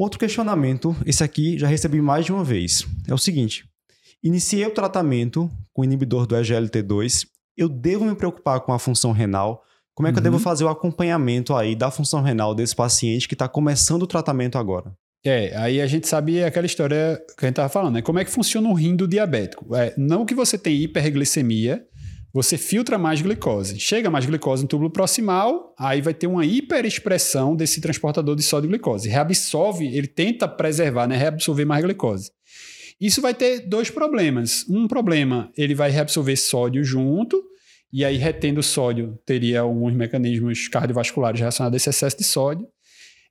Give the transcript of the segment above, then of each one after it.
Outro questionamento, esse aqui já recebi mais de uma vez. É o seguinte: iniciei o tratamento com o inibidor do EGLT2, eu devo me preocupar com a função renal? Como é que uhum. eu devo uhum. fazer o acompanhamento aí da função renal desse paciente que está começando o tratamento agora? É, aí a gente sabe aquela história que a gente estava falando, né? Como é que funciona o rim do diabético? É, não que você tem hiperglicemia, você filtra mais glicose. Chega mais glicose no túbulo proximal, aí vai ter uma hiperexpressão desse transportador de sódio e glicose. Reabsorve, ele tenta preservar, né? Reabsorver mais glicose. Isso vai ter dois problemas. Um problema, ele vai reabsorver sódio junto, e aí retendo sódio teria alguns mecanismos cardiovasculares relacionados a esse excesso de sódio.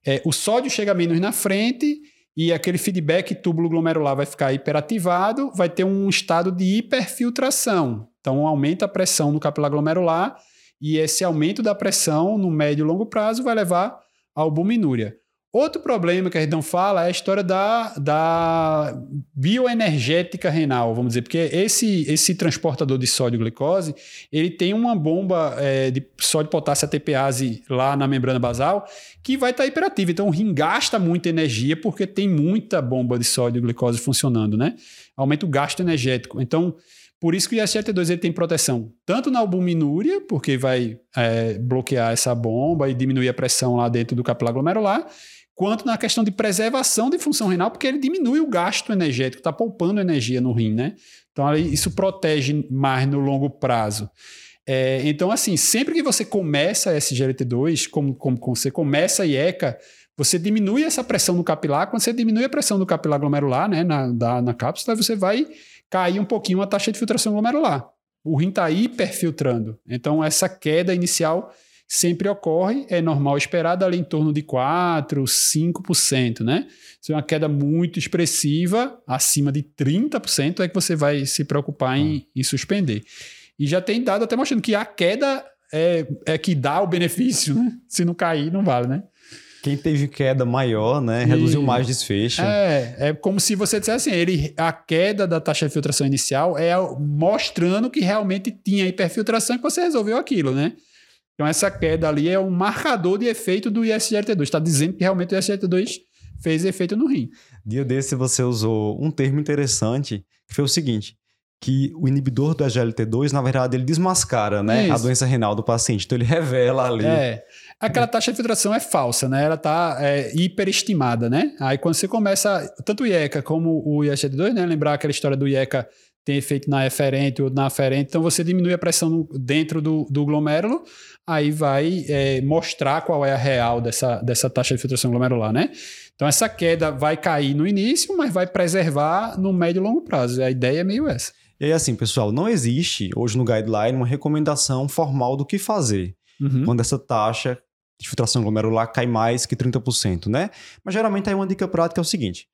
É, o sódio chega menos na frente e aquele feedback túbulo glomerular vai ficar hiperativado, vai ter um estado de hiperfiltração. Então aumenta a pressão no capilar glomerular e esse aumento da pressão no médio e longo prazo vai levar à albuminúria. Outro problema que a gente não fala é a história da, da bioenergética renal, vamos dizer, porque esse, esse transportador de sódio e glicose, ele tem uma bomba é, de sódio potássio ATPase lá na membrana basal que vai estar tá hiperativa. Então o rim gasta muita energia porque tem muita bomba de sódio e glicose funcionando, né? Aumenta o gasto energético. Então, por isso que o ISGLT2 ele tem proteção tanto na albuminúria, porque vai é, bloquear essa bomba e diminuir a pressão lá dentro do capilar glomerular, quanto na questão de preservação de função renal, porque ele diminui o gasto energético, está poupando energia no rim, né? Então, isso protege mais no longo prazo. É, então, assim, sempre que você começa SGLT2, como, como, como você começa a IECA, você diminui essa pressão no capilar. Quando você diminui a pressão do capilar glomerular, né, na, da, na cápsula, você vai cair um pouquinho a taxa de filtração glomerular. O rim está hiperfiltrando. Então, essa queda inicial sempre ocorre, é normal esperar ali em torno de 4%, 5%, né? Se é uma queda muito expressiva, acima de 30%, é que você vai se preocupar em, em suspender. E já tem dado até mostrando que a queda é, é que dá o benefício, né? Se não cair, não vale, né? Quem teve queda maior, né, reduziu e, mais desfecho. É, é como se você dissesse assim, ele, a queda da taxa de filtração inicial é mostrando que realmente tinha hiperfiltração e que você resolveu aquilo, né? Então, essa queda ali é um marcador de efeito do ISGLT2. Está dizendo que realmente o ISGLT2 fez efeito no rim. Dia desse você usou um termo interessante, que foi o seguinte, que o inibidor do SGLT2, na verdade, ele desmascara né, a doença renal do paciente. Então, ele revela ali... É, aquela taxa de filtração é falsa, né? Ela está é, hiperestimada, né? Aí, quando você começa, tanto o IECA como o ISGLT2, né? Lembrar aquela história do IECA tem efeito na eferente ou na aferente, então você diminui a pressão dentro do, do glomérulo, aí vai é, mostrar qual é a real dessa, dessa taxa de filtração glomerular, né? Então essa queda vai cair no início, mas vai preservar no médio e longo prazo. A ideia é meio essa. E aí, assim, pessoal, não existe hoje no guideline uma recomendação formal do que fazer uhum. quando essa taxa de filtração glomerular cai mais que 30%, né? Mas geralmente aí uma dica prática é o seguinte: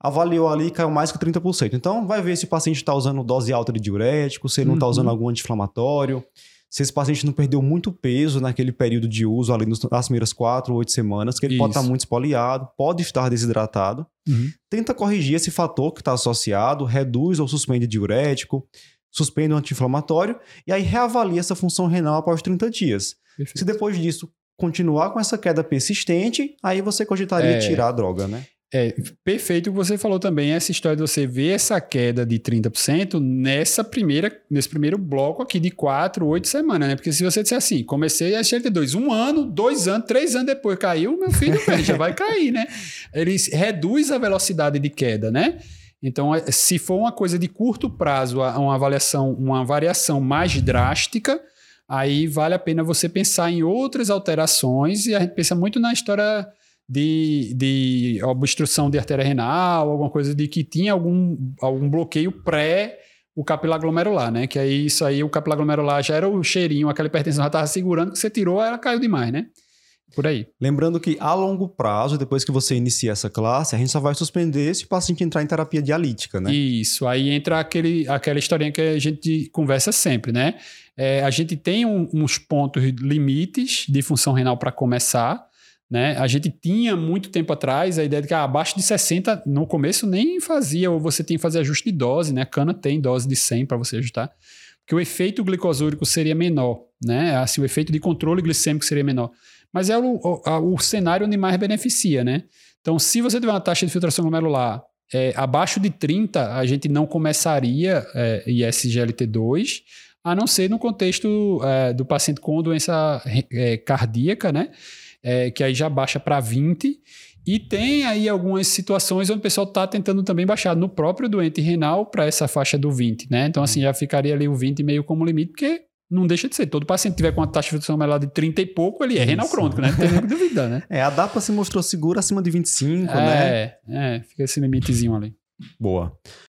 avaliou ali caiu mais que 30%. Então, vai ver se o paciente está usando dose alta de diurético, se ele não está uhum. usando algum anti-inflamatório, se esse paciente não perdeu muito peso naquele período de uso, ali nas primeiras quatro ou oito semanas, que ele Isso. pode estar muito espoliado, pode estar desidratado. Uhum. Tenta corrigir esse fator que está associado, reduz ou suspende diurético, suspende o anti-inflamatório, e aí reavalia essa função renal após 30 dias. Perfeito. Se depois disso continuar com essa queda persistente, aí você cogitaria é... tirar a droga, né? É, perfeito o que você falou também, essa história de você ver essa queda de 30% nessa primeira, nesse primeiro bloco aqui de 4, 8 semanas, né? Porque se você disser assim, comecei a SGLT2, um ano, dois anos, três anos depois caiu, meu filho já vai cair, né? Ele reduz a velocidade de queda, né? Então, é, se for uma coisa de curto prazo, uma avaliação, uma variação mais drástica, aí vale a pena você pensar em outras alterações e a gente pensa muito na história de, de obstrução de artéria renal, alguma coisa de que tinha algum, algum bloqueio pré o capilar glomerular, né? Que aí isso aí, o capilar glomerular já era o cheirinho, aquela hipertensão já estava segurando, que você tirou, ela caiu demais, né? Por aí. Lembrando que a longo prazo, depois que você inicia essa classe, a gente só vai suspender se o paciente entrar em terapia dialítica, né? Isso, aí entra aquele, aquela historinha que a gente conversa sempre, né? É, a gente tem um, uns pontos limites de função renal para começar, né? A gente tinha muito tempo atrás a ideia de que ah, abaixo de 60 no começo nem fazia, ou você tem que fazer ajuste de dose, né? A cana tem dose de 100 para você ajustar, porque o efeito glicosúrico seria menor, né? Assim, o efeito de controle glicêmico seria menor. Mas é o, o, o cenário onde mais beneficia, né? Então, se você tiver uma taxa de filtração glomerular é, abaixo de 30, a gente não começaria é, ISGLT2, a não ser no contexto é, do paciente com doença é, cardíaca, né? É, que aí já baixa para 20. E tem aí algumas situações onde o pessoal está tentando também baixar no próprio doente renal para essa faixa do 20, né? Então, assim, já ficaria ali o 20 meio como limite, porque não deixa de ser. Todo paciente que tiver com uma taxa de filtração melhor de 30 e pouco, ele é Isso. renal crônico, né? Não tem nem dúvida, né? É, a DAPA se mostrou segura acima de 25, é, né? É, fica esse limitezinho ali. Boa.